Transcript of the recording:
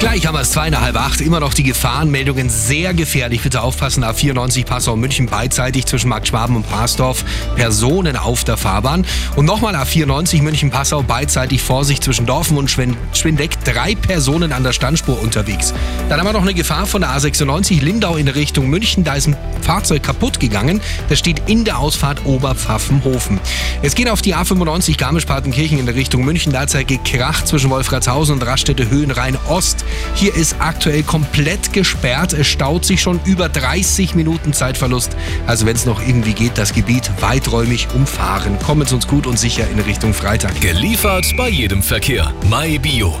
Gleich haben wir es zweieinhalb acht. Immer noch die Gefahrenmeldungen. Sehr gefährlich. Bitte aufpassen. A94 Passau München beidseitig zwischen Markt Schwaben und Parsdorf. Personen auf der Fahrbahn. Und nochmal A94 München Passau beidseitig Vorsicht zwischen Dorfen und Schwindeck. Drei Personen an der Standspur unterwegs. Dann haben wir noch eine Gefahr von der A96 Lindau in Richtung München. Da ist ein Fahrzeug kaputt gegangen. Das steht in der Ausfahrt Oberpfaffenhofen. Es geht auf die A95 Garmisch-Partenkirchen in Richtung München. Da hat es gekracht zwischen Wolfratshausen und Raststätte Höhenrhein Ost. Hier ist aktuell komplett gesperrt. Es staut sich schon über 30 Minuten Zeitverlust. Also wenn es noch irgendwie geht, das Gebiet weiträumig umfahren. Kommen Sie uns gut und sicher in Richtung Freitag. Geliefert bei jedem Verkehr. MyBio.